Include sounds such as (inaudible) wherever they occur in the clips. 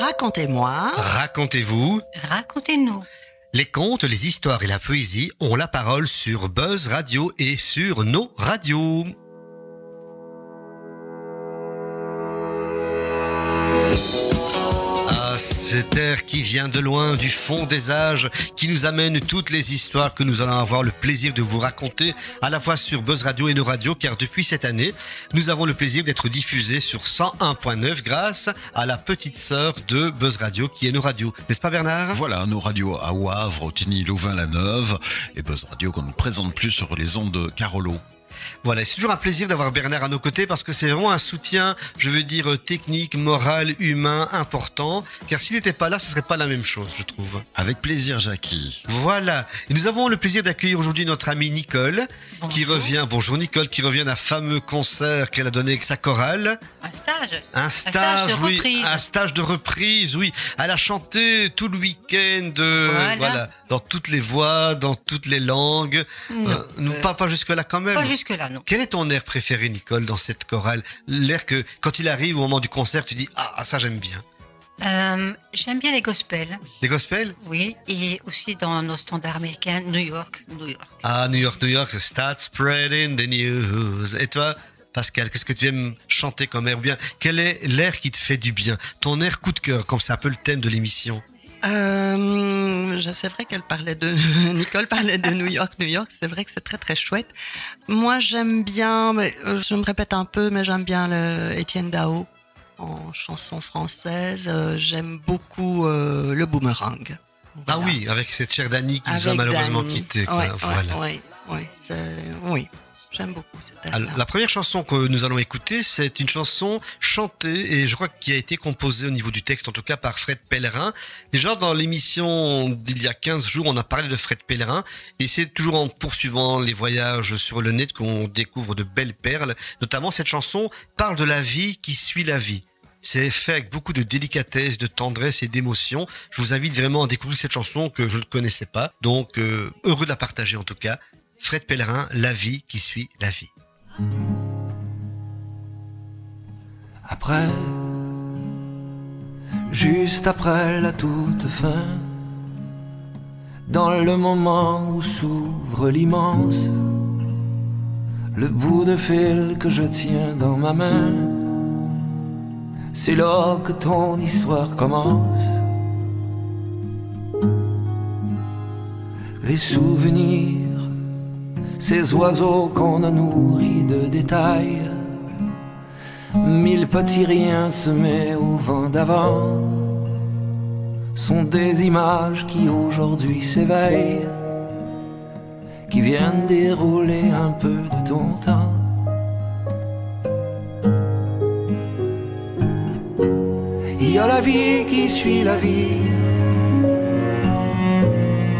Racontez-moi. Racontez-vous. Racontez-nous. Les contes, les histoires et la poésie ont la parole sur Buzz Radio et sur nos radios. Ah, cet air qui vient de loin, du fond des âges, qui nous amène toutes les histoires que nous allons avoir le plaisir de vous raconter, à la fois sur Buzz Radio et nos radios, car depuis cette année, nous avons le plaisir d'être diffusés sur 101.9 grâce à la petite sœur de Buzz Radio, qui est nos radios. N'est-ce pas Bernard? Voilà, nos radios à Wavre, Otigny, Louvain-la-Neuve, et Buzz Radio qu'on ne présente plus sur les ondes de Carolo. Voilà, c'est toujours un plaisir d'avoir Bernard à nos côtés parce que c'est vraiment un soutien, je veux dire, technique, moral, humain, important. Car s'il n'était pas là, ce serait pas la même chose, je trouve. Avec plaisir, Jackie. Voilà. Et nous avons le plaisir d'accueillir aujourd'hui notre amie Nicole, qui revient, bonjour Nicole, qui revient d'un fameux concert qu'elle a donné avec sa chorale. Un stage. Un stage, de oui, reprise. un stage de reprise, oui. Elle a chanté tout le week-end, euh, Voilà. voilà, dans toutes les voix, dans toutes les langues. Non. Euh, nous, pas, pas jusque-là quand même. Pas jusque-là, non. Quel est ton air préféré, Nicole, dans cette chorale? L'air que, quand il arrive au moment du concert, tu dis Ah, ça j'aime bien. Euh, J'aime bien les gospels, Les gospels? Oui, et aussi dans nos standards américains, New York, New York. Ah, New York, New York, c'est Start Spreading the News. Et toi, Pascal, qu'est-ce que tu aimes chanter comme air? Ou bien Quel est l'air qui te fait du bien? Ton air coup de cœur, comme c'est un peu le thème de l'émission. Euh, c'est vrai qu'elle parlait de (laughs) Nicole parlait de New York, New York. C'est vrai que c'est très très chouette. Moi, j'aime bien. Euh, je me répète un peu, mais j'aime bien le Étienne Dao en chanson française. Euh, j'aime beaucoup euh, le boomerang. Ah oui, avec cette chère Dani qui nous a malheureusement quittés. Ouais, voilà. ouais, ouais, ouais, c'est- oui. J'aime beaucoup cette air-là. La première chanson que nous allons écouter, c'est une chanson chantée et je crois qui a été composée au niveau du texte, en tout cas par Fred Pellerin. Déjà dans l'émission d'il y a 15 jours, on a parlé de Fred Pellerin et c'est toujours en poursuivant les voyages sur le net qu'on découvre de belles perles. Notamment cette chanson parle de la vie qui suit la vie. C'est fait avec beaucoup de délicatesse, de tendresse et d'émotion. Je vous invite vraiment à découvrir cette chanson que je ne connaissais pas. Donc, euh, heureux de la partager en tout cas. Fred Pellerin, La vie qui suit la vie. Après, juste après la toute fin, dans le moment où s'ouvre l'immense, le bout de fil que je tiens dans ma main, c'est là que ton histoire commence. Les souvenirs, ces oiseaux qu'on a nourris de détails. Mille petits riens semés au vent d'avant sont des images qui aujourd'hui s'éveillent, qui viennent dérouler un peu de ton temps. Il y a la vie qui suit la vie,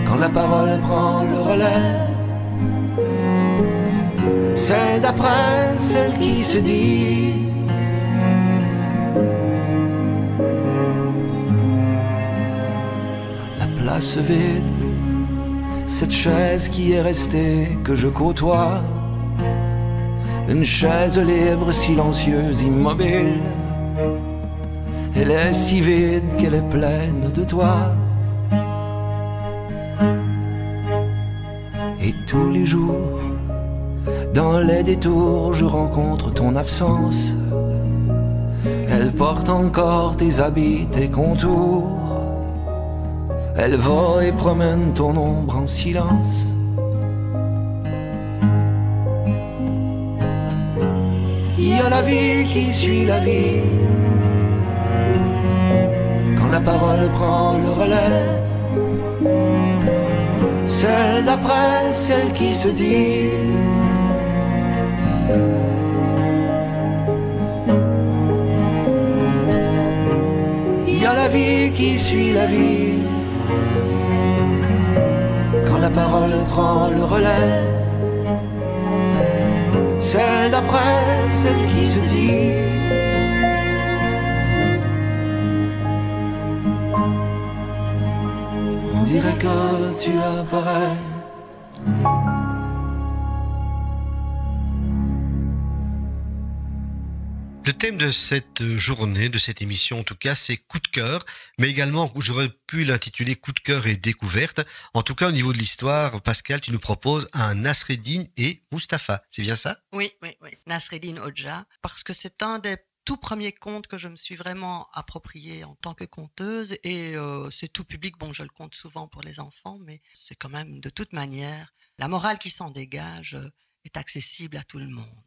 quand la parole prend le relais. Celle d'après, celle qui se dit. La place vide, cette chaise qui est restée que je côtoie. Une chaise libre, silencieuse, immobile. Elle est si vide qu'elle est pleine de toi. Et tous les jours, dans les détours, je rencontre ton absence. Elle porte encore tes habits, tes contours. Elle va et promène ton ombre en silence. Il y a la vie qui suit la vie. Quand la parole prend le relais, celle d'après, celle qui se dit. Il y a la vie qui suit la vie. Quand la parole prend le relais, celle d'après, celle qui se dit. On dirait que tu apparais. De cette journée, de cette émission en tout cas, c'est coup de cœur, mais également j'aurais pu l'intituler coup de cœur et découverte. En tout cas, au niveau de l'histoire, Pascal, tu nous proposes un Nasreddin et Mustapha. C'est bien ça? Oui, oui, oui. Nasreddin Hoxha, parce que c'est un des tout premiers contes que je me suis vraiment approprié en tant que conteuse et euh, c'est tout public. Bon, je le compte souvent pour les enfants, mais c'est quand même de toute manière la morale qui s'en dégage euh, est accessible à tout le monde.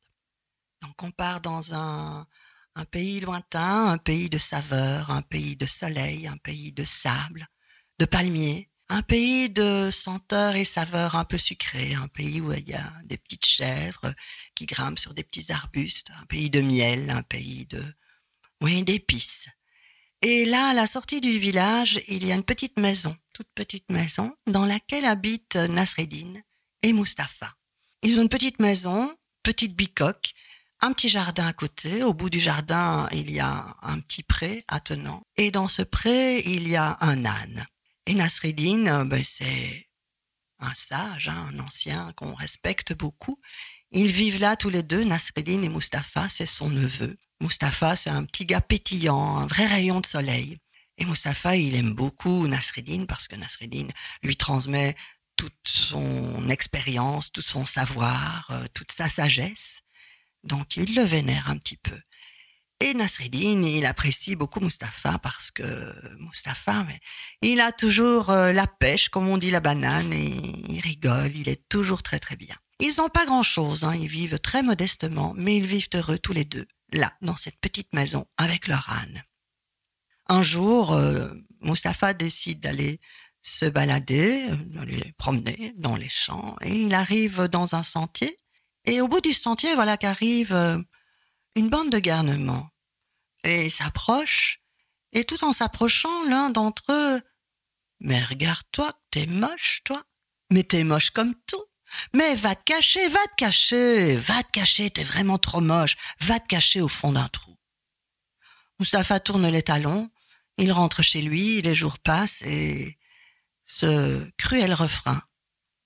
Donc on part dans un, un pays lointain, un pays de saveur, un pays de soleil, un pays de sable, de palmiers, un pays de senteurs et saveurs un peu sucrées, un pays où il y a des petites chèvres qui grimpent sur des petits arbustes, un pays de miel, un pays de, oui, d'épices. Et là, à la sortie du village, il y a une petite maison, toute petite maison, dans laquelle habitent Nasreddin et Mustapha. Ils ont une petite maison, petite bicoque, un petit jardin à côté. Au bout du jardin, il y a un petit pré attenant. Et dans ce pré, il y a un âne. Et Nasreddin, ben, c'est un sage, hein, un ancien qu'on respecte beaucoup. Ils vivent là tous les deux, Nasreddin et Mustapha, c'est son neveu. Mustapha, c'est un petit gars pétillant, un vrai rayon de soleil. Et Mustapha, il aime beaucoup Nasreddin parce que Nasreddin lui transmet toute son expérience, tout son savoir, euh, toute sa sagesse. Donc il le vénère un petit peu. Et Nasreddin, il apprécie beaucoup Mustapha parce que Mustapha, il a toujours euh, la pêche, comme on dit la banane, et il rigole, il est toujours très très bien. Ils n'ont pas grand-chose, hein, ils vivent très modestement, mais ils vivent heureux tous les deux, là, dans cette petite maison, avec leur âne. Un jour, euh, Mustapha décide d'aller se balader, euh, d'aller promener dans les champs, et il arrive dans un sentier, et au bout du sentier, voilà qu'arrive euh, une bande de garnements. Et s'approche, et tout en s'approchant, l'un d'entre eux, mais regarde-toi, t'es moche, toi. Mais t'es moche comme tout. Mais va te cacher, va te cacher, va te cacher, t'es vraiment trop moche, va te cacher au fond d'un trou. Mustapha tourne les talons, il rentre chez lui, les jours passent et ce cruel refrain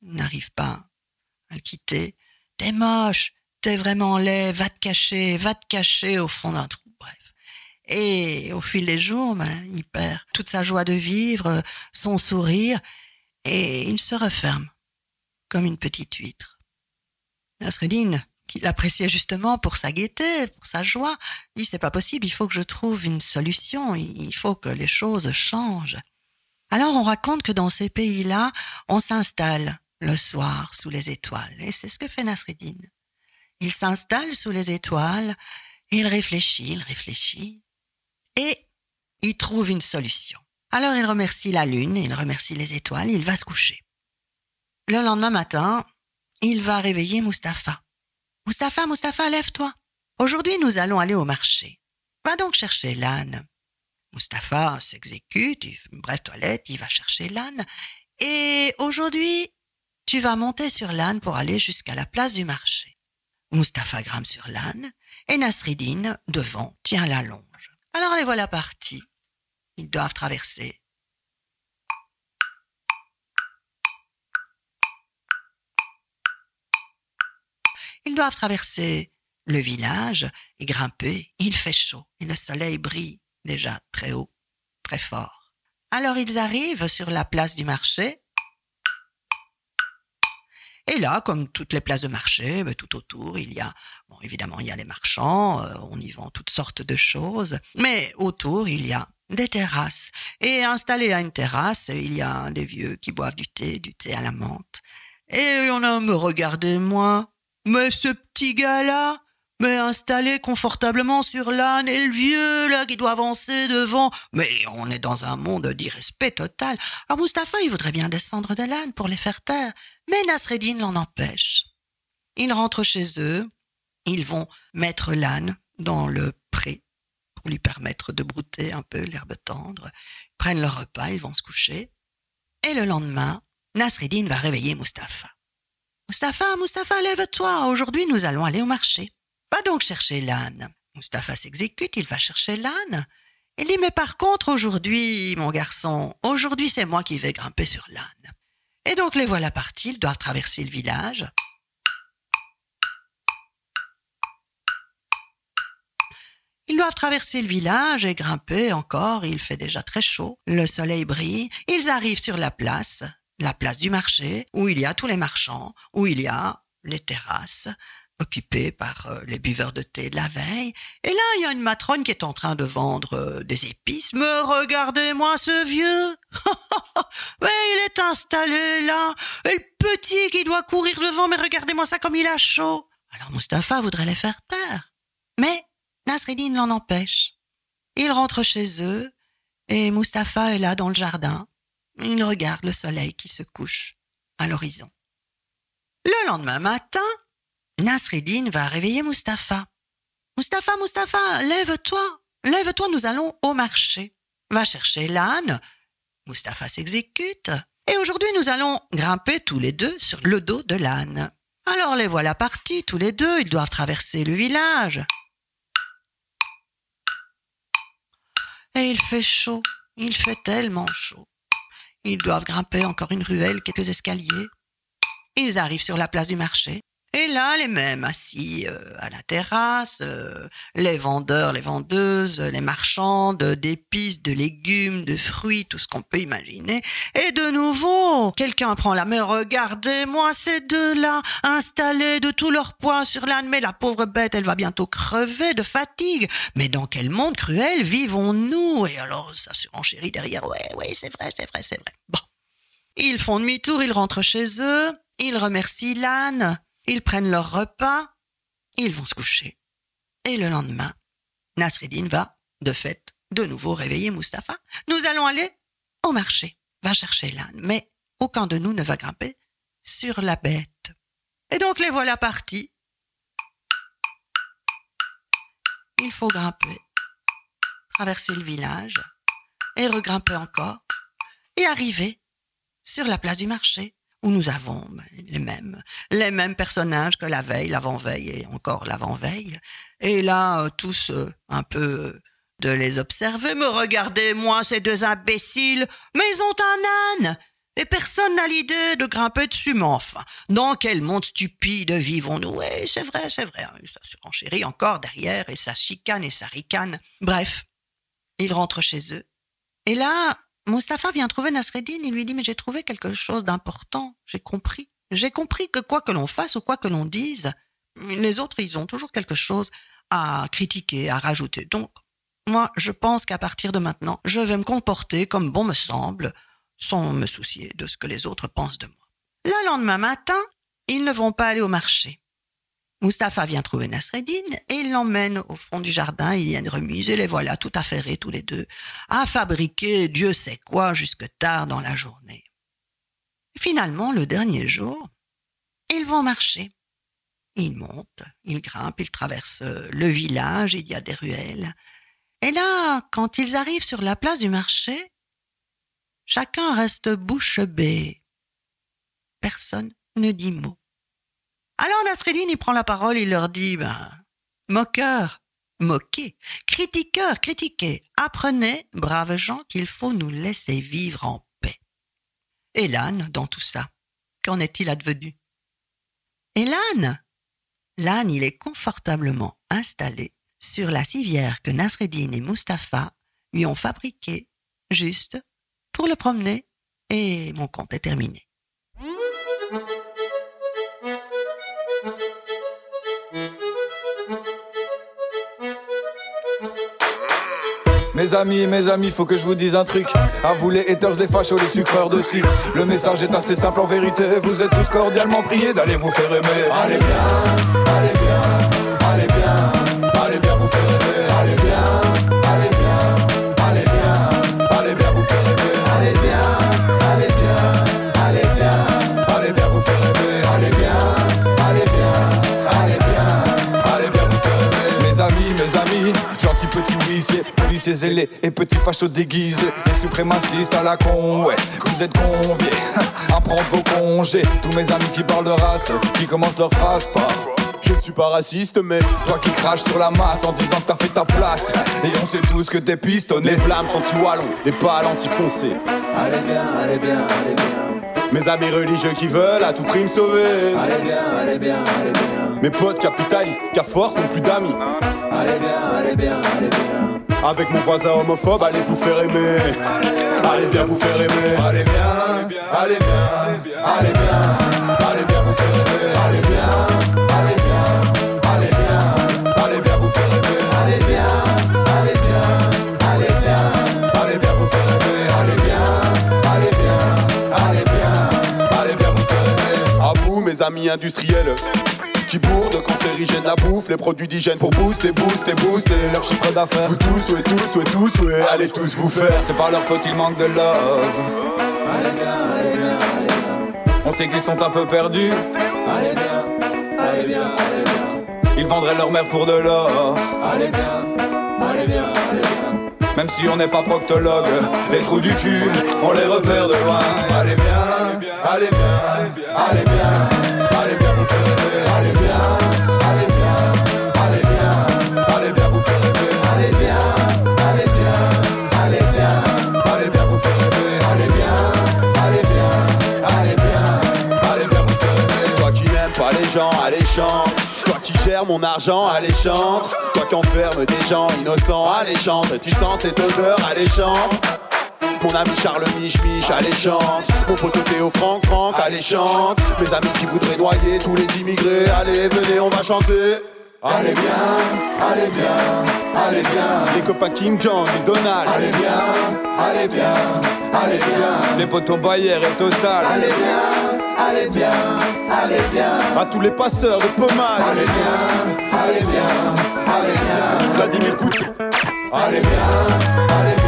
n'arrive pas à le quitter. T'es moche, t'es vraiment laid, va te cacher, va te cacher au fond d'un trou. Bref. Et au fil des jours, ben, il perd toute sa joie de vivre, son sourire, et il se referme comme une petite huître. Nasreddin, qui l'appréciait justement pour sa gaieté, pour sa joie, dit c'est pas possible, il faut que je trouve une solution, il faut que les choses changent. Alors on raconte que dans ces pays-là, on s'installe le soir sous les étoiles. Et c'est ce que fait Nasreddin. Il s'installe sous les étoiles, il réfléchit, il réfléchit, et il trouve une solution. Alors il remercie la lune, il remercie les étoiles, il va se coucher. Le lendemain matin, il va réveiller Mustapha. Mustapha, Mustapha, lève-toi. Aujourd'hui, nous allons aller au marché. Va donc chercher l'âne. Mustapha s'exécute, il fait une brève toilette, il va chercher l'âne. Et aujourd'hui, tu vas monter sur l'âne pour aller jusqu'à la place du marché. Mustapha grimpe sur l'âne et Nasreddin, devant, tient la longe. Alors les voilà partis. Ils doivent traverser. Ils doivent traverser le village et grimper. Il fait chaud et le soleil brille déjà très haut, très fort. Alors ils arrivent sur la place du marché et là, comme toutes les places de marché, ben, tout autour, il y a, bon, évidemment, il y a les marchands, euh, on y vend toutes sortes de choses, mais autour, il y a des terrasses. Et installé à une terrasse, il y a des vieux qui boivent du thé, du thé à la menthe. Et on a me regardez moi, mais ce petit gars-là, mais installé confortablement sur l'âne et le vieux là qui doit avancer devant. Mais on est dans un monde d'irrespect total. Alors Mustapha, il voudrait bien descendre de l'âne pour les faire taire, mais Nasreddin l'en empêche. Ils rentrent chez eux, ils vont mettre l'âne dans le pré pour lui permettre de brouter un peu l'herbe tendre, prennent leur repas, ils vont se coucher. Et le lendemain, Nasreddin va réveiller Mustapha. Mustapha, Mustapha, lève-toi, aujourd'hui nous allons aller au marché. Va donc chercher l'âne. Mustapha s'exécute, il va chercher l'âne. Il dit, mais par contre, aujourd'hui, mon garçon, aujourd'hui c'est moi qui vais grimper sur l'âne. Et donc les voilà partis, ils doivent traverser le village. Ils doivent traverser le village et grimper encore, il fait déjà très chaud, le soleil brille, ils arrivent sur la place, la place du marché, où il y a tous les marchands, où il y a les terrasses, occupées par euh, les buveurs de thé de la veille. Et là, il y a une matrone qui est en train de vendre euh, des épices. Mais regardez-moi ce vieux (laughs) Mais il est installé là Et le petit qui doit courir devant, mais regardez-moi ça comme il a chaud Alors Mustapha voudrait les faire peur. Mais Nasreddin l'en empêche. Ils rentrent chez eux, et Mustapha est là dans le jardin. Il regarde le soleil qui se couche à l'horizon. Le lendemain matin, Nasreddin va réveiller Mustapha. Mustapha, Mustapha, lève-toi, lève-toi, nous allons au marché. Va chercher l'âne. Mustapha s'exécute. Et aujourd'hui, nous allons grimper tous les deux sur le dos de l'âne. Alors les voilà partis, tous les deux, ils doivent traverser le village. Et il fait chaud, il fait tellement chaud. Ils doivent grimper encore une ruelle, quelques escaliers. Ils arrivent sur la place du marché. Et là, les mêmes assis euh, à la terrasse, euh, les vendeurs, les vendeuses, les marchands d'épices, de légumes, de fruits, tout ce qu'on peut imaginer. Et de nouveau, quelqu'un prend la main, regardez-moi ces deux-là, installés de tout leur poids sur l'âne, mais la pauvre bête, elle va bientôt crever de fatigue. Mais dans quel monde cruel vivons-nous? Et alors, ça surenchérit derrière, ouais, ouais, c'est vrai, c'est vrai, c'est vrai. Bon. Ils font demi-tour, ils rentrent chez eux, ils remercient l'âne, ils prennent leur repas, ils vont se coucher. Et le lendemain, Nasreddin va, de fait, de nouveau réveiller Mustapha. Nous allons aller au marché. Va chercher l'âne. Mais aucun de nous ne va grimper sur la bête. Et donc les voilà partis. Il faut grimper, traverser le village, et regrimper encore, et arriver sur la place du marché où nous avons ben, les mêmes, les mêmes personnages que la veille, l'avant-veille et encore l'avant-veille. Et là, euh, tous euh, un peu euh, de les observer. Me regardez-moi, ces deux imbéciles, mais ils ont un âne et personne n'a l'idée de grimper dessus, mais enfin, dans quel monde stupide vivons-nous? Oui, c'est vrai, c'est vrai, hein, ça se renchérit encore derrière, et ça chicane et ça ricane. Bref, ils rentrent chez eux. Et là, Mustapha vient trouver Nasreddin, il lui dit, mais j'ai trouvé quelque chose d'important, j'ai compris. J'ai compris que quoi que l'on fasse ou quoi que l'on dise, les autres, ils ont toujours quelque chose à critiquer, à rajouter. Donc, moi, je pense qu'à partir de maintenant, je vais me comporter comme bon me semble, sans me soucier de ce que les autres pensent de moi. Le lendemain matin, ils ne vont pas aller au marché. Mustapha vient trouver Nasreddin et il l'emmène au fond du jardin. Il y a une remise et les voilà tout affairés tous les deux à fabriquer Dieu sait quoi jusque tard dans la journée. finalement, le dernier jour, ils vont marcher. Ils montent, ils grimpent, ils traversent le village, il y a des ruelles. Et là, quand ils arrivent sur la place du marché, chacun reste bouche bée. Personne ne dit mot. Alors Nasreddin, il prend la parole, il leur dit, ben, moqueur, moquez, critiqueur, critiquez, apprenez, braves gens, qu'il faut nous laisser vivre en paix. Et l'âne, dans tout ça, qu'en est-il advenu? Et l'âne L'âne, il est confortablement installé sur la civière que Nasreddin et Mustapha lui ont fabriquée, juste pour le promener, et mon compte est terminé. Mes amis, mes amis, faut que je vous dise un truc. À vous les haters, les fachos, les sucreurs de sucre. Le message est assez simple en vérité. Vous êtes tous cordialement priés d'aller vous faire aimer. Allez bien, allez bien, allez bien, allez bien vous faire aimer. Allez bien, allez bien, allez bien, allez bien vous faire aimer. Allez bien, allez bien, allez bien, allez bien vous faire aimer. Allez bien, allez bien, allez bien, allez bien vous faire aimer. Mes amis, mes amis, gentil petit huissier policiers zélés et petits fachos déguisés. Les suprémacistes à la con, ouais, vous êtes conviés (laughs) à prendre vos congés. Tous mes amis qui parlent de race, qui commencent leur phrase par. Je ne suis pas raciste, mais toi qui craches sur la masse en disant que t'as fait ta place. Et on sait tous que t'es pistonné. Les flammes sont wallons et pas l'anti-foncé. Allez bien, allez bien, allez bien. Mes amis religieux qui veulent à tout prix me sauver. Allez bien, allez bien, allez bien. Mes potes capitalistes qui à force n'ont plus d'amis. allez bien, allez bien, allez bien. Avec mon voisin homophobe, allez vous faire aimer. Allez bien vous faire aimer. Allez bien, allez bien, allez bien, allez bien vous faire aimer. Allez bien, allez bien, allez bien, allez bien vous faire aimer. Allez bien, allez bien, allez bien, allez bien vous faire aimer. Allez bien, allez bien, allez bien, vous faire aimer. À vous mes amis industriels qui bourrent de cancérigènes la bouffe, les produits d'hygiène pour booster, booster, booster leur chiffre d'affaires. Vous tous, ouais, tous, ouais, tous, ouais, allez tous vous faire. C'est pas leur faute, il manque de love. Allez bien, allez bien, allez bien. On sait qu'ils sont un peu perdus. Allez bien, allez bien, allez bien. Ils vendraient leur mère pour de l'or. Allez bien, allez bien, allez bien. Même si on n'est pas proctologue, les trous du cul, on les repère de loin. Allez bien, allez bien, allez bien, Mon argent, allez chante. Toi qui enferme des gens innocents, allez chante. Tu sens cette odeur, allez chante. Mon ami Charles Mich Mich, allez chante. Mon pote Théo Franck Franck, allez chante. Mes amis qui voudraient noyer tous les immigrés Allez venez on va chanter. Allez bien, allez bien, allez bien. Les copains Kim Jong et Donald. Allez bien, allez bien, allez bien. Les potos Bayer et Total. Allez bien, allez bien, allez bien. À tous les passeurs de pommade. Allez bien, allez bien, allez bien. Vladimir Poutine. Allez bien, allez bien,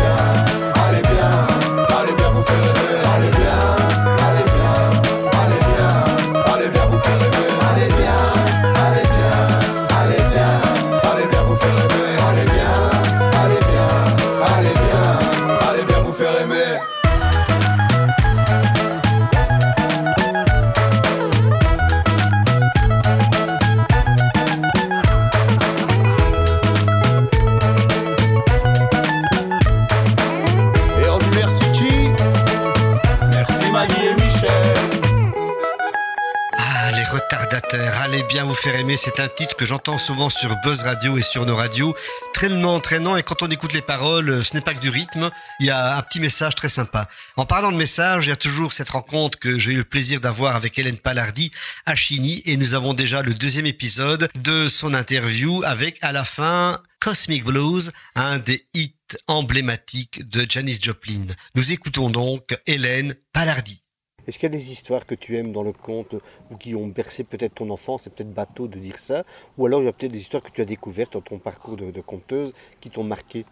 allez bien vous faire aimer, c'est un titre que j'entends souvent sur Buzz Radio et sur nos radios, tellement entraînant et quand on écoute les paroles, ce n'est pas que du rythme, il y a un petit message très sympa. En parlant de message, il y a toujours cette rencontre que j'ai eu le plaisir d'avoir avec Hélène Palardi à Chigny et nous avons déjà le deuxième épisode de son interview avec à la fin Cosmic Blues, un des hits emblématiques de Janis Joplin. Nous écoutons donc Hélène Palardi. Est-ce qu'il y a des histoires que tu aimes dans le conte ou qui ont bercé peut-être ton enfance C'est peut-être bateau de dire ça. Ou alors il y a peut-être des histoires que tu as découvertes dans ton parcours de, conteuse qui t'ont marqué.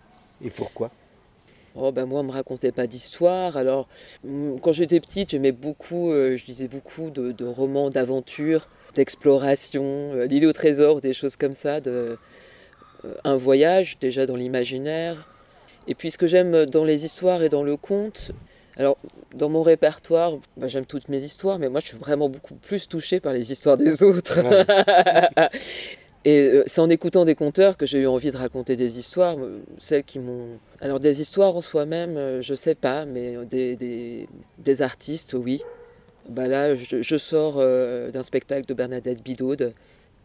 Et pourquoi? Oh ben moi, on me racontait pas d'histoire. Alors, mm, quand j'étais petite, j'aimais beaucoup, euh, je lisais beaucoup de, romans d'aventure, d'exploration, euh, l'île au trésor, des choses comme ça, de, euh, un voyage déjà dans l'imaginaire. Et puis ce que j'aime dans les histoires et dans le conte, alors dans mon répertoire, bah, j'aime toutes mes histoires, mais moi je suis vraiment beaucoup plus touchée par les histoires des autres. (laughs) Et euh, c'est en écoutant des conteurs que j'ai eu envie de raconter des histoires, euh, celles qui m'ont... Alors des histoires en soi-même, euh, je sais pas, mais des, des, des artistes, oui. Bah là, je, je sors d'un spectacle de Bernadette Bidaude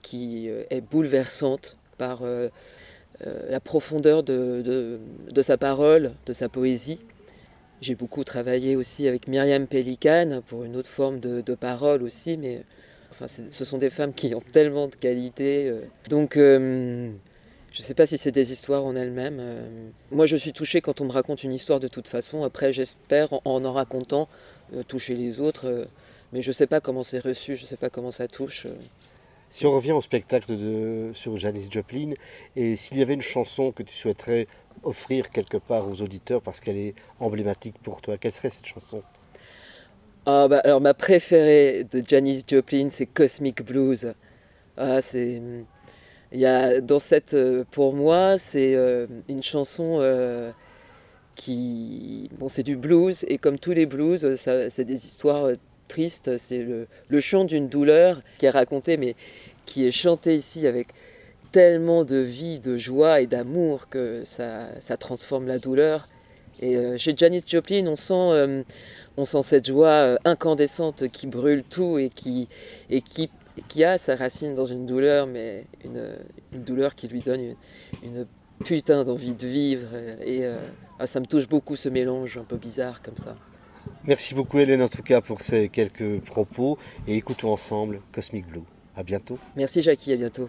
qui est bouleversante par la profondeur de, de, de sa parole, de sa poésie. J'ai beaucoup travaillé aussi avec Myriam Pélican pour une autre forme de, parole aussi, mais enfin, ce sont des femmes qui ont tellement de qualités. euh. Donc, euh, je ne sais pas si c'est des histoires en elles-mêmes. euh. Moi, je suis touchée quand on me raconte une histoire de toute façon. Après, j'espère, en en, racontant, toucher les autres. mais je ne sais pas comment c'est reçu, je ne sais pas comment ça touche. Si on revient au spectacle de, sur Janis Joplin, et s'il y avait une chanson que tu souhaiterais offrir quelque part aux auditeurs parce qu'elle est emblématique pour toi, quelle serait cette chanson Ah, bah, alors, ma préférée de Janis Joplin, c'est Cosmic Blues. Ah, c'est. Il y a, dans cette, euh, pour moi, c'est euh, une chanson euh, qui. Bon, c'est du blues, et comme tous les blues, c'est des histoires tristes. C'est le, chant d'une douleur qui est raconté, mais qui est chanté ici avec tellement de vie, de joie et d'amour que ça, transforme la douleur. Et euh, chez Janis Joplin, on sent, euh, cette joie euh, incandescente qui brûle tout et qui, a sa racine dans une douleur, mais une, douleur qui lui donne une, putain d'envie de vivre. Et ah, ça me touche beaucoup ce mélange un peu bizarre comme ça. Merci beaucoup Hélène en tout cas pour ces quelques propos et écoutons ensemble Cosmic Blue. À bientôt. Merci Jackie, à bientôt.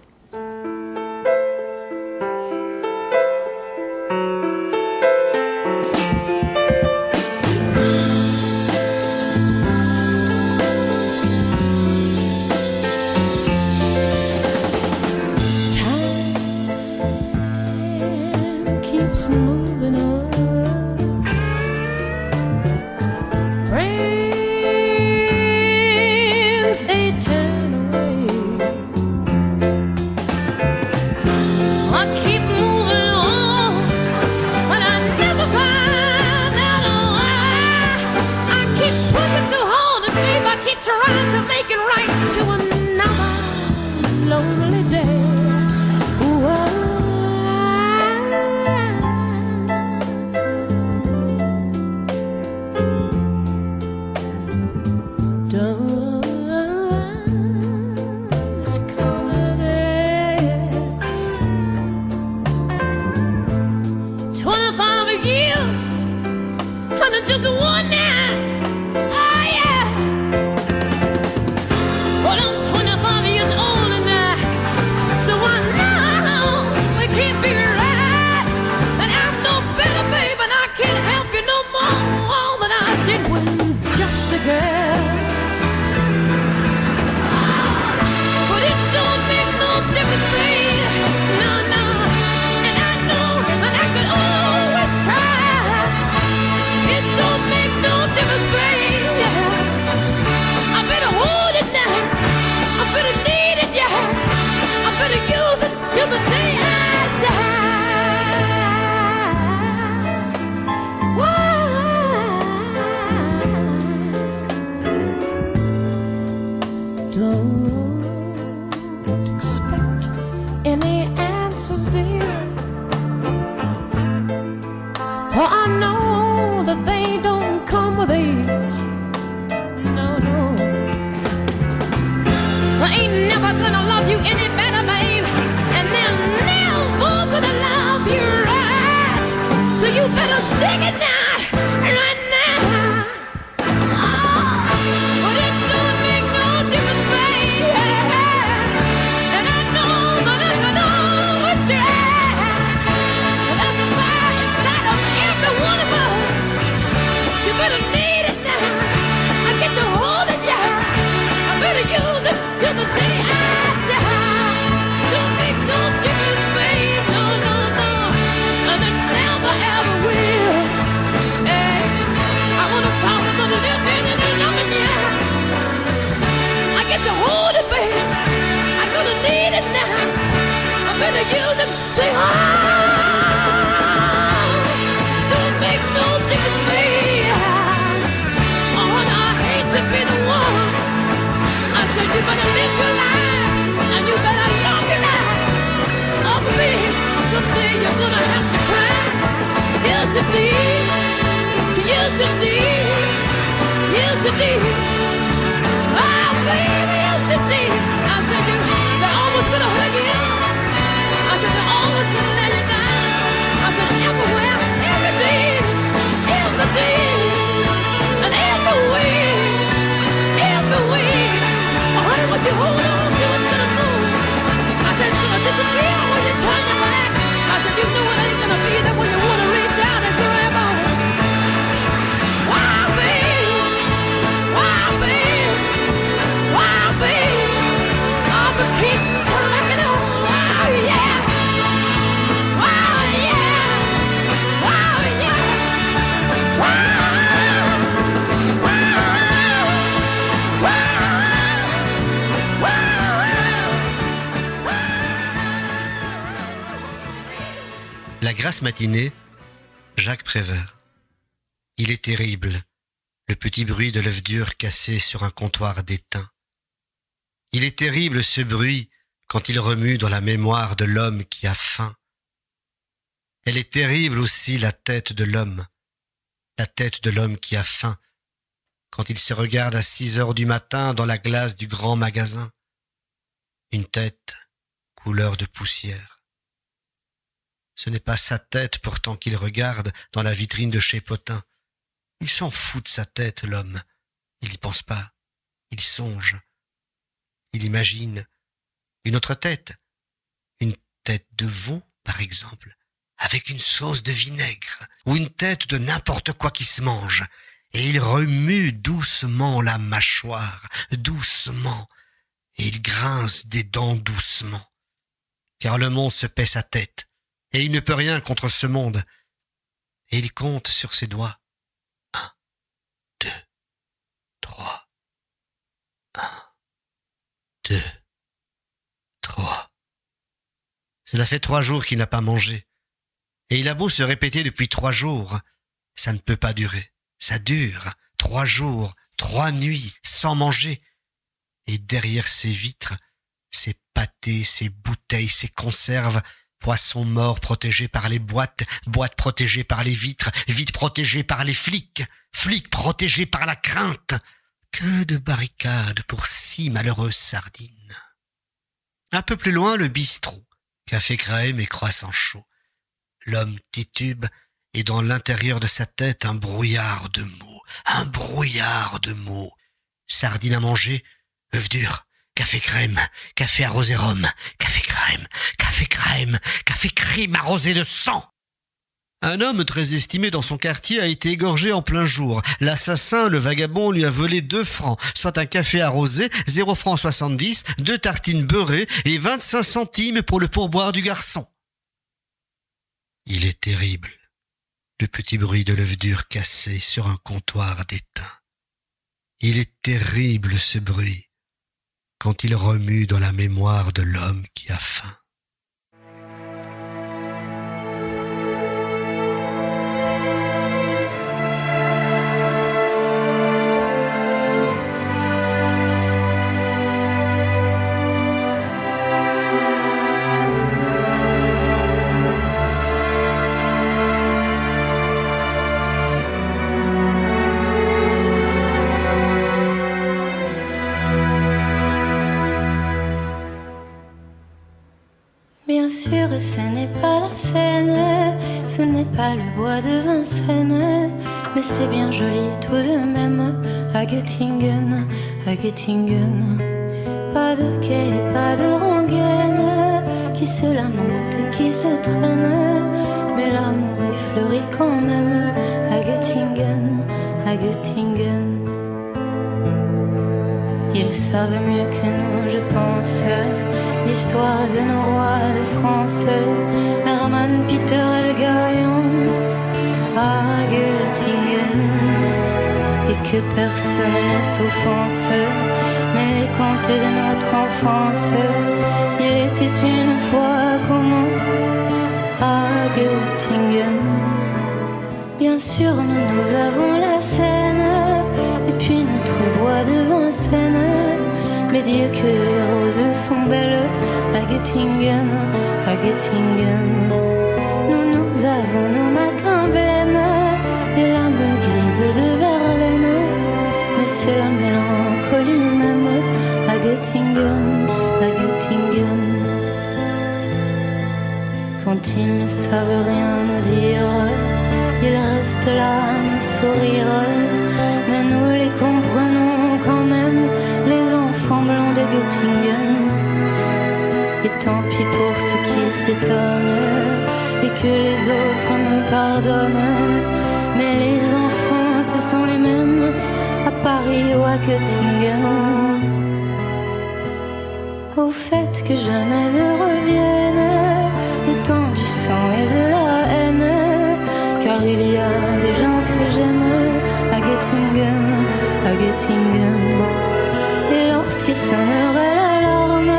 grasse matinée, Jacques Prévert. Il est terrible, le petit bruit de l'œuf dur cassé sur un comptoir d'étain. Il est terrible ce bruit quand il remue dans la mémoire de l'homme qui a faim. Elle est terrible aussi la tête de l'homme, la tête de l'homme qui a faim, quand il se regarde à six heures du matin dans la glace du grand magasin. Une tête couleur de poussière. Ce n'est pas sa tête pourtant qu'il regarde dans la vitrine de chez Potin. Il s'en fout de sa tête, l'homme. Il n'y pense pas. Il songe. Il imagine une autre tête. Une tête de veau, par exemple, avec une sauce de vinaigre, ou une tête de n'importe quoi qui se mange. Et il remue doucement la mâchoire, doucement, et il grince des dents doucement. Car le monde se paie sa tête, et il ne peut rien contre ce monde. Et il compte sur ses doigts. Un, deux, trois. Un, deux, trois. Cela fait trois jours qu'il n'a pas mangé. Et il a beau se répéter depuis trois jours, ça ne peut pas durer. Ça dure trois jours, trois nuits, sans manger. Et derrière ces vitres, ces pâtés, ces bouteilles, ces conserves, poissons morts protégés par les boîtes, boîtes protégées par les vitres, vitres protégées par les flics, flics protégés par la crainte. Que de barricades pour six malheureuses sardines. Un peu plus loin, le bistrot, café crème et croissant chaud. L'homme titube et dans l'intérieur de sa tête un brouillard de mots, un brouillard de mots. Sardines à manger, œufs durs, café crème, café arrosé rhum, café crème, café crème, café crime arrosé de sang. Un homme très estimé dans son quartier a été égorgé en plein jour. L'assassin, le vagabond, lui a volé deux francs, soit un café arrosé, 0 francs 70, deux tartines beurrées et 25 centimes pour le pourboire du garçon. Il est terrible, le petit bruit de l'œuf dur cassé sur un comptoir d'étain. Il est terrible ce bruit quand il remue dans la mémoire de l'homme qui a faim. Bien sûr, ce n'est pas la Seine, ce n'est pas le bois de Vincennes, mais c'est bien joli tout de même. À Göttingen, à Göttingen. Pas de quai, pas de rengaine. Qui se lamente, qui se traîne, mais l'amour y fleurit quand même. À Göttingen, à Göttingen. Ils savent mieux que nous, je pense, l'histoire de nos rois de France, Hermann, Peter, Helga et à Göttingen, et que personne ne s'offense, mais les contes de notre enfance, il était une fois commence à Göttingen. Bien sûr, nous, avons la Seine, et puis notre bois de Vincennes. Mais Dieu que les roses sont belles à Göttingen, à Göttingen. Nous, nous avons nos matins blêmes, et l'âme grise de Verlaine. Mais c'est la mélancolie même à Göttingen, à Göttingen. Quand ils ne savent rien nous dire, ils restent là à nous sourire. Mais nous les comprenons Et tant pis pour ceux qui s'étonnent et que les autres me pardonnent. Mais les enfants, ce sont les mêmes à Paris ou à Göttingen. Au fait que jamais ne revienne le temps du sang et de la haine. Car il y a des gens que j'aime à Göttingen, à Göttingen. Lorsqu'il sonnerait l'alarme,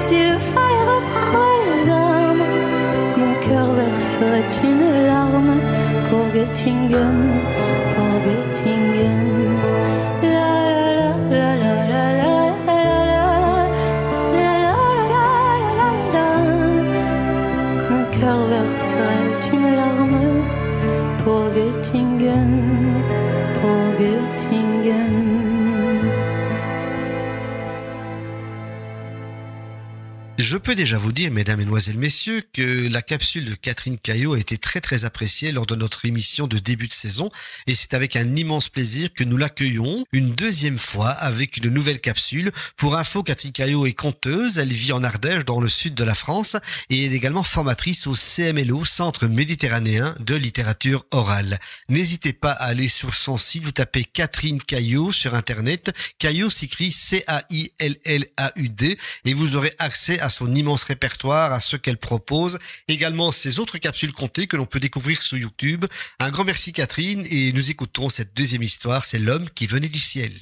s'il fallait reprendre les armes, mon cœur verserait une larme pour Göttingen. Je peux déjà vous dire, mesdames, mesdemoiselles, messieurs, que la capsule de Catherine Caillot a été très très appréciée lors de notre émission de début de saison et c'est avec un immense plaisir que nous l'accueillons une deuxième fois avec une nouvelle capsule. Pour info, Catherine Caillot est conteuse, elle vit en Ardèche dans le sud de la France et est également formatrice au CMLO, Centre Méditerranéen de Littérature Orale. N'hésitez pas à aller sur son site, vous tapez Catherine Caillot sur internet. Caillot s'écrit C-A-I-L-L-A-U-D et vous aurez accès à son immense répertoire, à ce qu'elle propose, également ses autres capsules comptées que l'on peut découvrir sur YouTube. Un grand merci Catherine et nous écoutons cette deuxième histoire, c'est l'homme qui venait du ciel.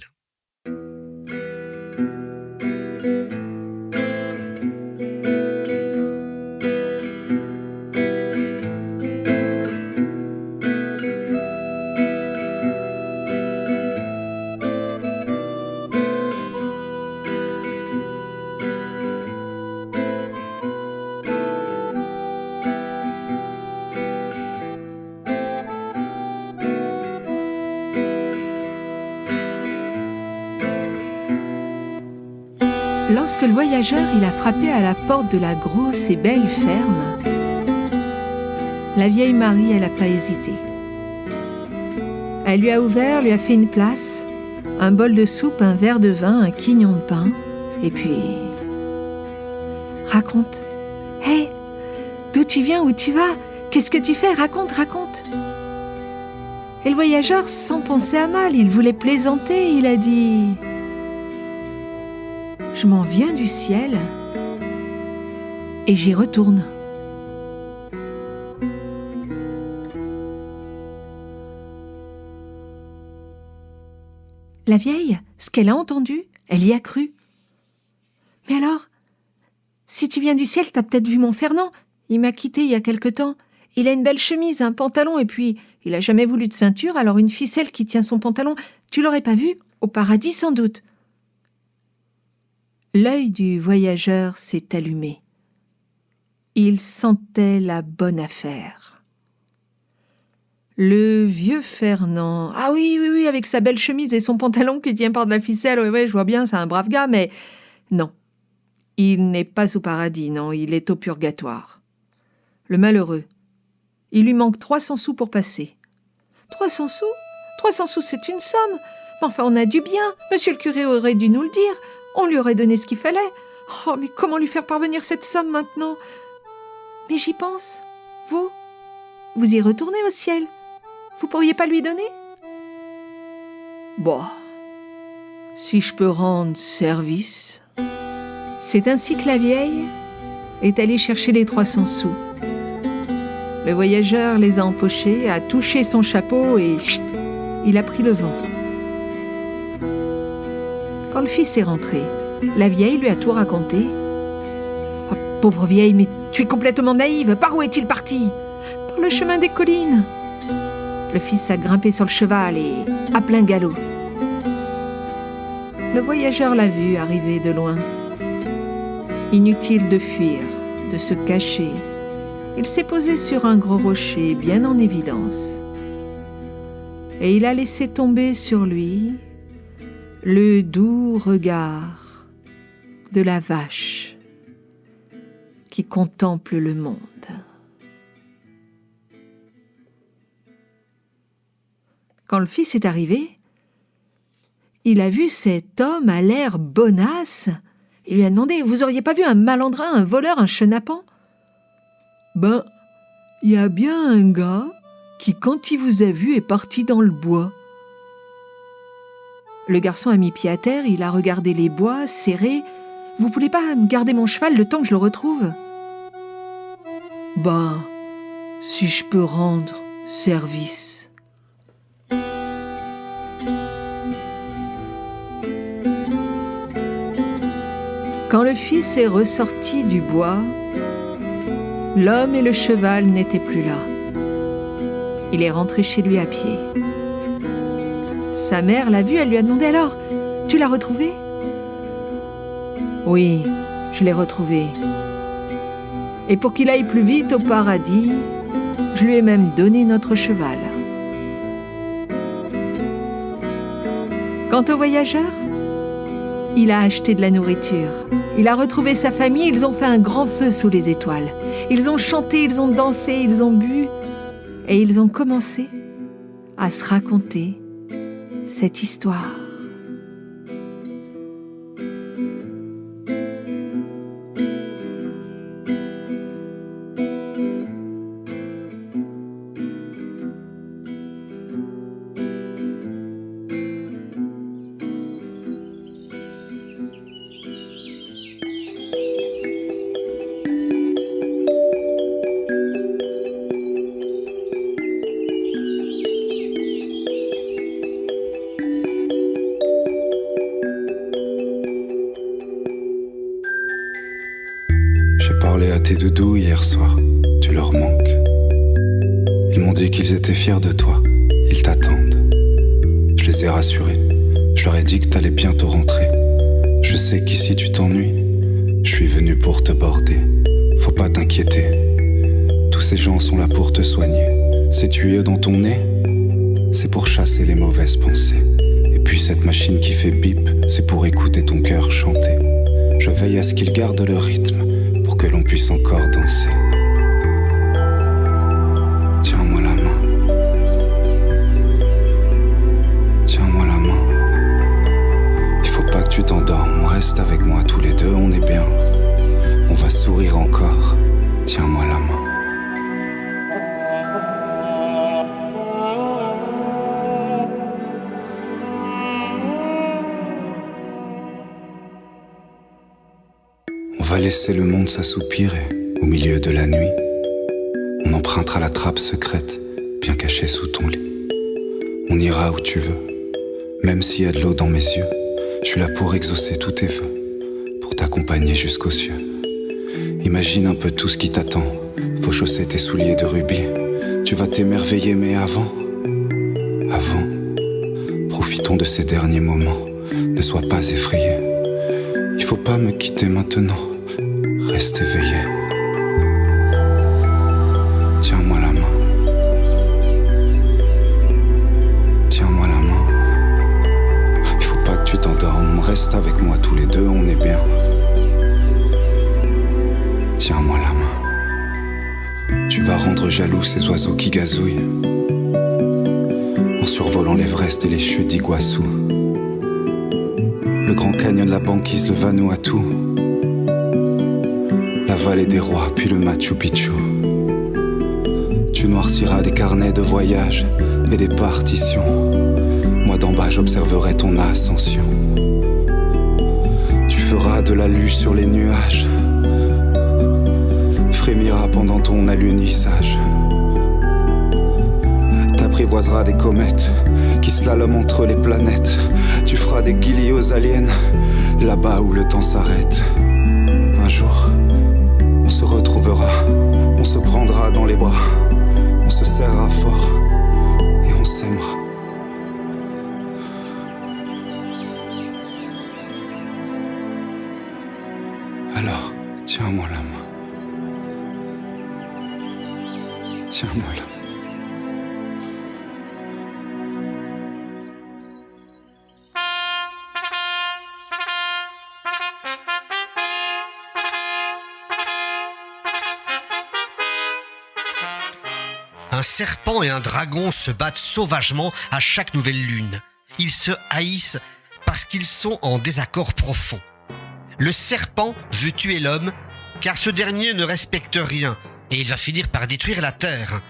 Lorsque le voyageur il a frappé à la porte de la grosse et belle ferme, la vieille Marie, elle n'a pas hésité. Elle lui a ouvert, lui a fait une place, un bol de soupe, un verre de vin, un quignon de pain, et puis. Raconte. Hé, d'où tu viens, où tu vas? Qu'est-ce que tu fais? Raconte, raconte. Et le voyageur, sans penser à mal, il voulait plaisanter, il a dit Je m'en viens du ciel et j'y retourne. La vieille, ce qu'elle a entendu, elle y a cru. Mais alors, si tu viens du ciel, t'as peut-être vu mon Fernand. Il m'a quitté il y a quelque temps. Il a une belle chemise, un pantalon, et puis il a jamais voulu de ceinture, alors une ficelle qui tient son pantalon. Tu l'aurais pas vu? Au paradis sans doute. L'œil du voyageur s'est allumé. Il sentait la bonne affaire. Le vieux Fernand. Ah oui, oui, oui, avec sa belle chemise et son pantalon qui tient par de la ficelle. Oui, oui, je vois bien, c'est un brave gars, mais non. Il n'est pas au paradis, non, il est au purgatoire. Le malheureux. Il lui manque 300 sous pour passer. 300 sous? 300 sous, c'est une somme. Mais enfin, on a du bien. Monsieur le curé aurait dû nous le dire. On lui aurait donné ce qu'il fallait. Oh, mais comment lui faire parvenir cette somme maintenant? Mais j'y pense. Vous Vous y retournez au ciel Vous pourriez pas lui donner? Bon. Si je peux rendre service. C'est ainsi que la vieille est allée chercher les 300 sous. Le voyageur les a empochés, a touché son chapeau et chut, il a pris le vent. Le fils est rentré, la vieille lui a tout raconté. Oh, pauvre vieille, mais tu es complètement naïve. Par où est-il parti? Par le chemin des collines. Le fils a grimpé sur le cheval et à plein galop. Le voyageur l'a vu arriver de loin. Inutile de fuir, de se cacher. Il s'est posé sur un gros rocher bien en évidence. Et il a laissé tomber sur lui le doux regard de la vache qui contemple le monde. Quand le fils est arrivé, il a vu cet homme à l'air bonasse et lui a demandé Vous auriez pas vu un malandrin, un voleur, un chenapan? Ben, il y a bien un gars qui, quand il vous a vu, est parti dans le bois. Le garçon a mis pied à terre, il a regardé les bois serrés. Vous voulez pas me garder mon cheval le temps que je le retrouve? Ben, si je peux rendre service. Quand le fils est ressorti du bois, l'homme et le cheval n'étaient plus là. Il est rentré chez lui à pied. Sa mère l'a vu, elle lui a demandé alors Tu l'as retrouvé Oui, je l'ai retrouvé. Et pour qu'il aille plus vite au paradis, je lui ai même donné notre cheval. Quant au voyageur, Il a acheté de la nourriture. Il a retrouvé sa famille, ils ont fait un grand feu sous les étoiles. Ils ont chanté, ils ont dansé, ils ont bu. Et ils ont commencé à se raconter cette histoire. Fiers de toi, ils t'attendent. Je les ai rassurés, je leur ai dit que t'allais bientôt rentrer. Je sais qu'ici tu t'ennuies, je suis venu pour te border. Faut pas t'inquiéter, tous ces gens sont là pour te soigner. Ces tuyaux dans ton nez, c'est pour chasser les mauvaises pensées. Et puis cette machine qui fait bip, c'est pour écouter ton cœur chanter. Je veille à ce qu'ils gardent le rythme pour que l'on puisse encore danser. Avec moi tous les deux, on est bien. On va sourire encore. Tiens-moi la main. On va laisser le monde s'assoupirer au milieu de la nuit. On empruntera la trappe secrète, bien cachée sous ton lit. On ira où tu veux, même s'il y a de l'eau dans mes yeux. Je suis là pour exaucer tous tes vœux, pour t'accompagner jusqu'aux cieux. Imagine un peu tout ce qui t'attend. Faut chausser tes souliers de rubis. Tu vas t'émerveiller, mais avant, avant, profitons de ces derniers moments. Ne sois pas effrayé. Il faut pas me quitter maintenant. Reste éveillé. Avec moi tous les deux, on est bien. Tiens-moi la main. Tu vas rendre jaloux ces oiseaux qui gazouillent. En survolant l'Everest et les chutes d'Iguassou. Le grand canyon la banquise, le Vanuatu. La vallée des rois, puis le Machu Picchu. Tu noirciras des carnets de voyage et des partitions. Moi d'en bas, j'observerai ton ascension. De la luge sur les nuages. Frémira pendant ton alunissage. T'apprivoiseras des comètes qui slaloment entre les planètes. Tu feras des guillis aliens, là-bas où le temps s'arrête. Un jour, on se retrouvera, on se prendra dans les bras, on se serrera fort serpent et un dragon se battent sauvagement à chaque nouvelle lune. Ils se haïssent parce qu'ils sont en désaccord profond. Le serpent veut tuer l'homme car ce dernier ne respecte rien et il va finir par détruire la terre.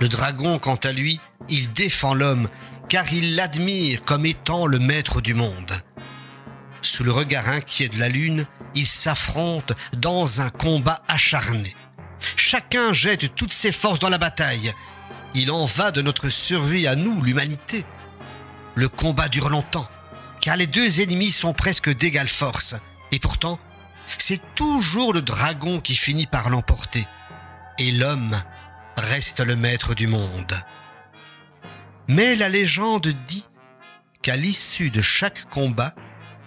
Le dragon, quant à lui, il défend l'homme car il l'admire comme étant le maître du monde. Sous le regard inquiet de la lune, ils s'affrontent dans un combat acharné. Chacun jette toutes ses forces dans la bataille. Il en va de notre survie à nous, l'humanité. Le combat dure longtemps, car les deux ennemis sont presque d'égale force. Et pourtant, c'est toujours le dragon qui finit par l'emporter. Et l'homme reste le maître du monde. Mais la légende dit qu'à l'issue de chaque combat,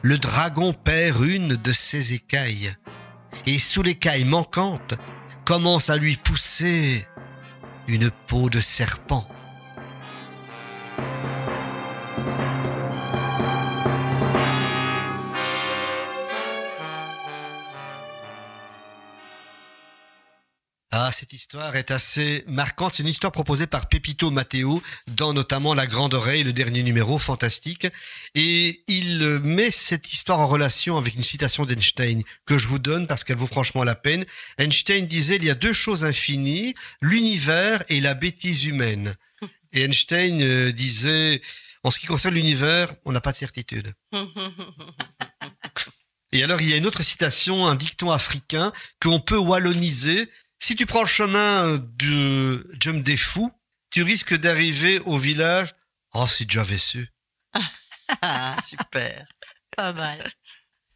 le dragon perd une de ses écailles. Et sous l'écaille manquante, commence à lui pousser une peau de serpent. Ah, cette histoire est assez marquante. C'est une histoire proposée par Pepito Matteo dans notamment La Grande Oreille, le dernier numéro, fantastique. Et il met cette histoire en relation avec une citation d'Einstein que je vous donne parce qu'elle vaut franchement la peine. Einstein disait, il y a deux choses infinies, l'univers et la bêtise humaine. Et Einstein euh, disait, en ce qui concerne l'univers, on n'a pas de certitude. (laughs) Et alors, il y a une autre citation, un dicton africain qu'on peut walloniser. Si tu prends le chemin de Jump des Fous, tu risques d'arriver au village. Oh, si j'avais su. Super. Pas mal.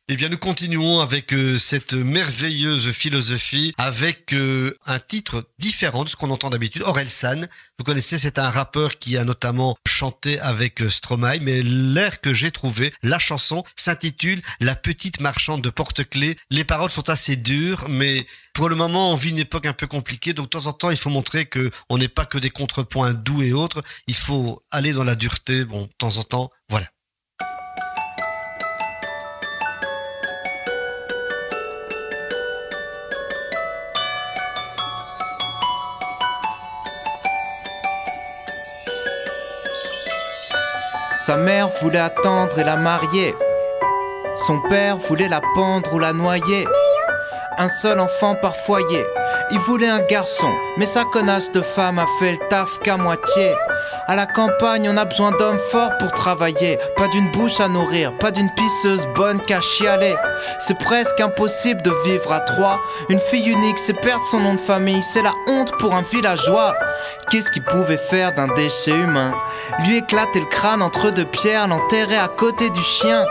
Eh bien, nous continuons avec euh, cette merveilleuse philosophie, avec euh, un titre différent de ce qu'on entend d'habitude. Orelsan, vous connaissez, c'est un rappeur qui a notamment chanté avec euh, Stromae, mais l'air que j'ai trouvé, la chanson, s'intitule La petite marchande de porte-clés. Les paroles sont assez dures, mais pour le moment, on vit une époque un peu compliquée, donc de temps en temps, il faut montrer que on n'est pas que des contrepoints doux et autres. Il faut aller dans la dureté, bon, de temps en temps, voilà. Sa mère voulait attendre et la marier. Son père voulait la pendre ou la noyer. Un seul enfant par foyer. Il voulait un garçon, mais sa connasse de femme a fait le taf qu'à moitié. À la campagne, on a besoin d'hommes forts pour travailler. Pas d'une bouche à nourrir, pas d'une pisseuse bonne qu'à chialer. C'est presque impossible de vivre à trois. Une fille unique, c'est perdre son nom de famille. C'est la honte pour un villageois. Qu'est-ce qu'il pouvait faire d'un déchet humain? Lui éclater le crâne entre deux pierres, l'enterrer à côté du chien.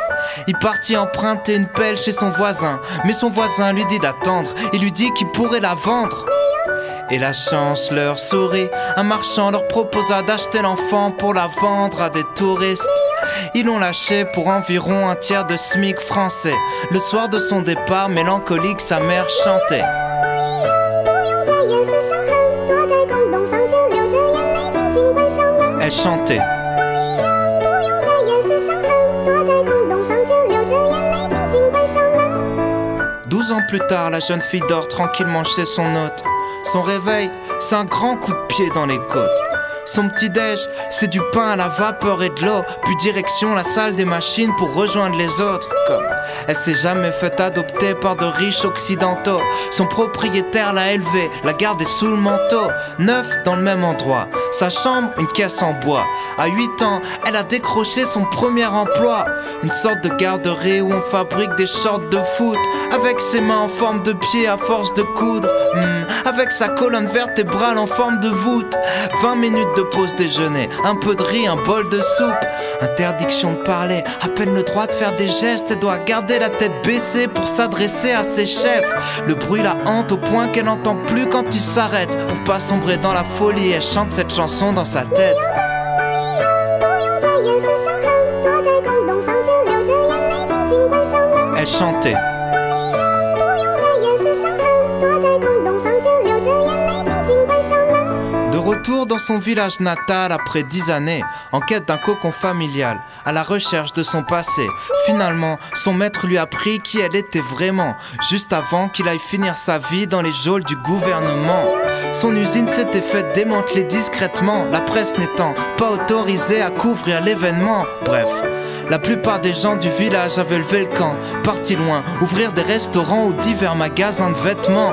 Il partit emprunter une pelle chez son voisin. Mais son voisin lui dit d'attendre. Il lui dit qu'il pourrait la vendre. Et la chance leur sourit. Un marchand leur proposa d'acheter l'enfant pour la vendre à des touristes. Ils l'ont lâché pour environ un tiers de SMIC français. Le soir de son départ, mélancolique, sa mère chantait. Elle chantait. Douze ans plus tard, la jeune fille dort tranquillement chez son hôte. Son réveil, c'est un grand coup de pied dans les côtes. Son petit-déj, c'est du pain à la vapeur et de l'eau, puis direction la salle des machines pour rejoindre les autres. Elle s'est jamais fait adopter par de riches occidentaux. Son propriétaire l'a élevée, la gardée sous le manteau, neuf dans le même endroit. Sa chambre, une caisse en bois. À 8 ans, elle a décroché son premier emploi. Une sorte de garderie où on fabrique des shorts de foot. Avec ses mains en forme de pied à force de coudre. Hmm, avec sa colonne vertébrale en forme de voûte. 20 minutes de pause déjeuner, un peu de riz, un bol de soupe. Interdiction de parler, à peine le droit de faire des gestes. Doit garder la tête baissée pour s'adresser à ses chefs. Le bruit la hante au point qu'elle n'entend plus quand il s'arrête. Pour pas sombrer dans la folie, elle chante cette chanson dans sa tête. Elle chantait. Retour dans son village natal après dix années, en quête d'un cocon familial, à la recherche de son passé, finalement, son maître lui a appris qui elle était vraiment, juste avant qu'il aille finir sa vie dans les geôles du gouvernement. Son usine s'était faite démanteler discrètement, la presse n'étant pas autorisée à couvrir l'événement. Bref. La plupart des gens du village avaient levé le camp, partis loin, ouvrir des restaurants ou divers magasins de vêtements.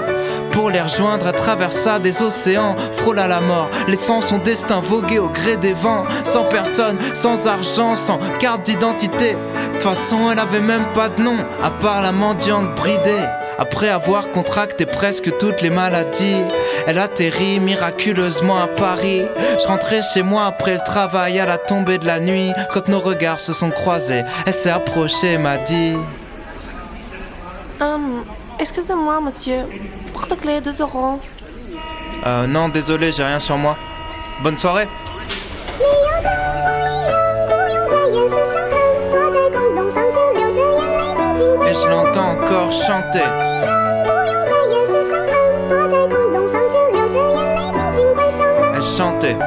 Pour les rejoindre à travers ça, des océans frôla la mort, laissant son destin voguer au gré des vents. Sans personne, sans argent, sans carte d'identité. De toute façon, elle avait même pas de nom, à part la mendiante bridée. Après avoir contracté presque toutes les maladies, elle atterrit miraculeusement à Paris. Je rentrais chez moi après le travail à la tombée de la nuit. Quand nos regards se sont croisés, elle s'est approchée et m'a dit excusez-moi, monsieur? Porte-clés 2 euros. Euh, non, désolé, j'ai rien sur moi. Bonne soirée. Et je l'entends encore chanter. Elle chantait.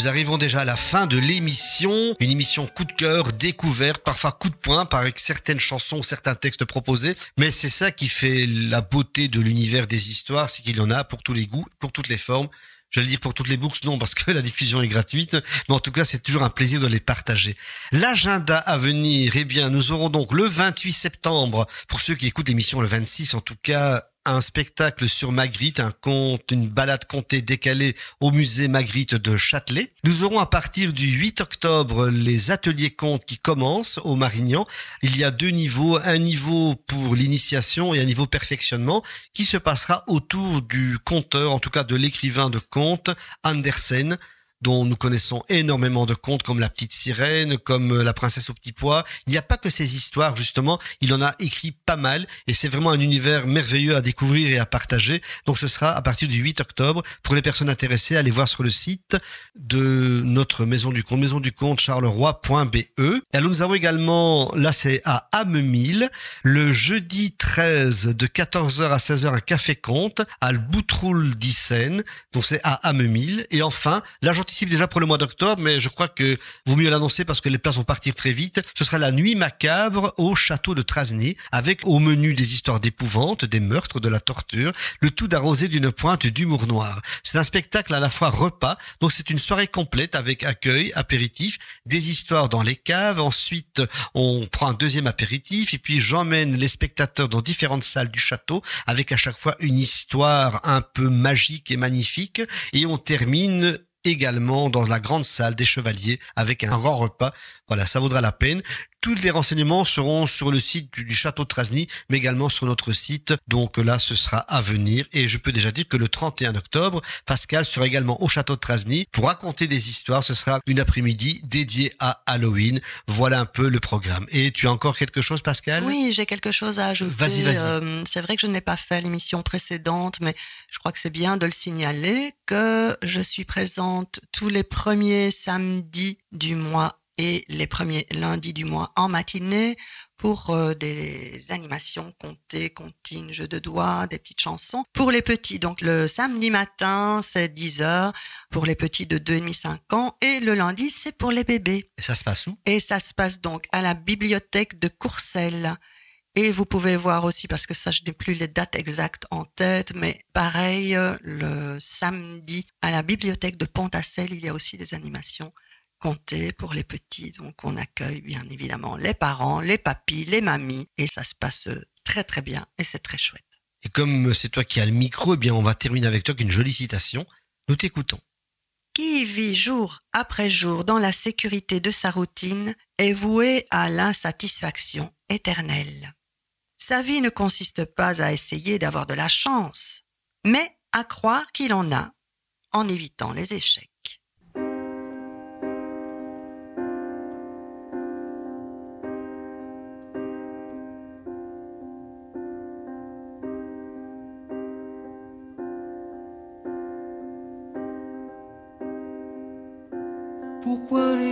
Nous arrivons déjà à la fin de l'émission, une émission coup de cœur, découverte, parfois coup de poing par certaines chansons, certains textes proposés, mais c'est ça qui fait la beauté de l'univers des histoires, c'est qu'il y en a pour tous les goûts, pour toutes les formes. Je vais le dire pour toutes les bourses, non, parce que (laughs) la diffusion est gratuite, mais en tout cas, c'est toujours un plaisir de les partager. L'agenda à venir, eh bien, nous aurons donc le 28 septembre, pour ceux qui écoutent l'émission le 26, en tout cas, un spectacle sur Magritte, un conte, une balade contée décalée au musée Magritte de Châtelet. Nous aurons à partir du 8 octobre les ateliers contes qui commencent au Marignan. Il y a deux niveaux, un niveau pour l'initiation et un niveau perfectionnement qui se passera autour du conteur, en tout cas de l'écrivain de contes, Andersen dont nous connaissons énormément de contes comme La Petite Sirène, comme euh, La Princesse au Petit Pois. Il n'y a pas que ces histoires, justement, il en a écrit pas mal et c'est vraiment un univers merveilleux à découvrir et à partager. Donc ce sera à partir du 8 octobre. Pour les personnes intéressées, allez voir sur le site de notre Maison du Conte, maison du Conte charleroi.be. Et alors nous avons également, là c'est à Amemil, le jeudi 13 de 14h à 16h un café conte à Boutroul d'Issène. Donc c'est à Amemil. Et enfin, déjà pour le mois d'octobre, mais je crois que vaut mieux l'annoncer parce que les places vont partir très vite. Ce sera la nuit macabre au château de Trasny, avec au menu des histoires d'épouvante, des meurtres, de la torture, le tout d'arrosé d'une pointe d'humour noir. C'est un spectacle à la fois repas, donc c'est une soirée complète avec accueil, apéritif, des histoires dans les caves. Ensuite, on prend un deuxième apéritif et puis j'emmène les spectateurs dans différentes salles du château avec à chaque fois une histoire un peu magique et magnifique et on termine également dans la grande salle des chevaliers avec un grand repas. Voilà, ça vaudra la peine. Tous les renseignements seront sur le site du, du château de Trasny, mais également sur notre site. Donc là, ce sera à venir. Et je peux déjà dire que le 31 octobre, Pascal sera également au château de Trasny pour raconter des histoires. Ce sera une après-midi dédiée à Halloween. Voilà un peu le programme. Et tu as encore quelque chose, Pascal? Oui, j'ai quelque chose à ajouter. Vas-y, vas-y. Euh, c'est vrai que je n'ai pas fait l'émission précédente, mais je crois que c'est bien de le signaler que je suis présente tous les premiers samedis du mois et les premiers lundis du mois en matinée pour euh, des animations comptées, comptines, jeux de doigts, des petites chansons. Pour les petits, donc le samedi matin, c'est 10 heures pour les petits de 2,5 ans et le lundi, c'est pour les bébés. Et ça se passe où? Et ça se passe donc à la bibliothèque de Courcelles. Et vous pouvez voir aussi, parce que ça, je n'ai plus les dates exactes en tête, mais pareil, euh, le samedi, à la bibliothèque de Pontacelle, il y a aussi des animations comptées pour les petits. Donc, on accueille bien évidemment les parents, les papis, les mamies, et ça se passe très très bien, et c'est très chouette. Et comme c'est toi qui as le micro, eh bien, on va terminer avec toi avec une jolie citation. Nous t'écoutons. Qui vit jour après jour dans la sécurité de sa routine est voué à l'insatisfaction éternelle. Sa vie ne consiste pas à essayer d'avoir de la chance, mais à croire qu'il en a en évitant les échecs.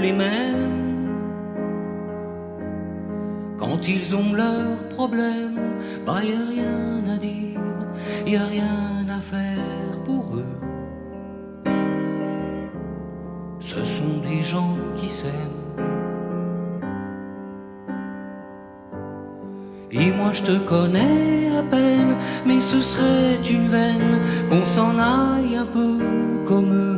les mêmes Quand ils ont leurs problèmes, bah y a rien à dire, y a rien à faire pour eux. Ce sont des gens qui s'aiment. Et moi je te connais à peine, mais ce serait une veine qu'on s'en aille un peu comme eux.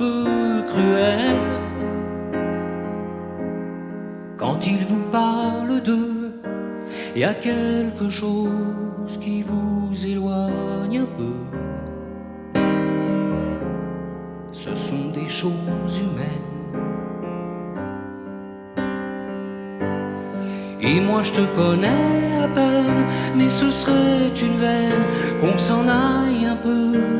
peu cruels Quand ils vous parlent d'eux, il y a quelque chose qui vous éloigne un peu. Ce sont des choses humaines. Et moi je te connais à peine, mais ce serait une veine qu'on s'en aille un peu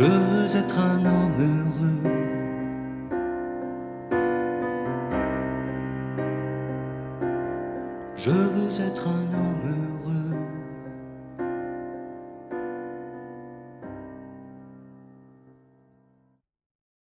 Je veux être un homme heureux. Je veux être un homme heureux.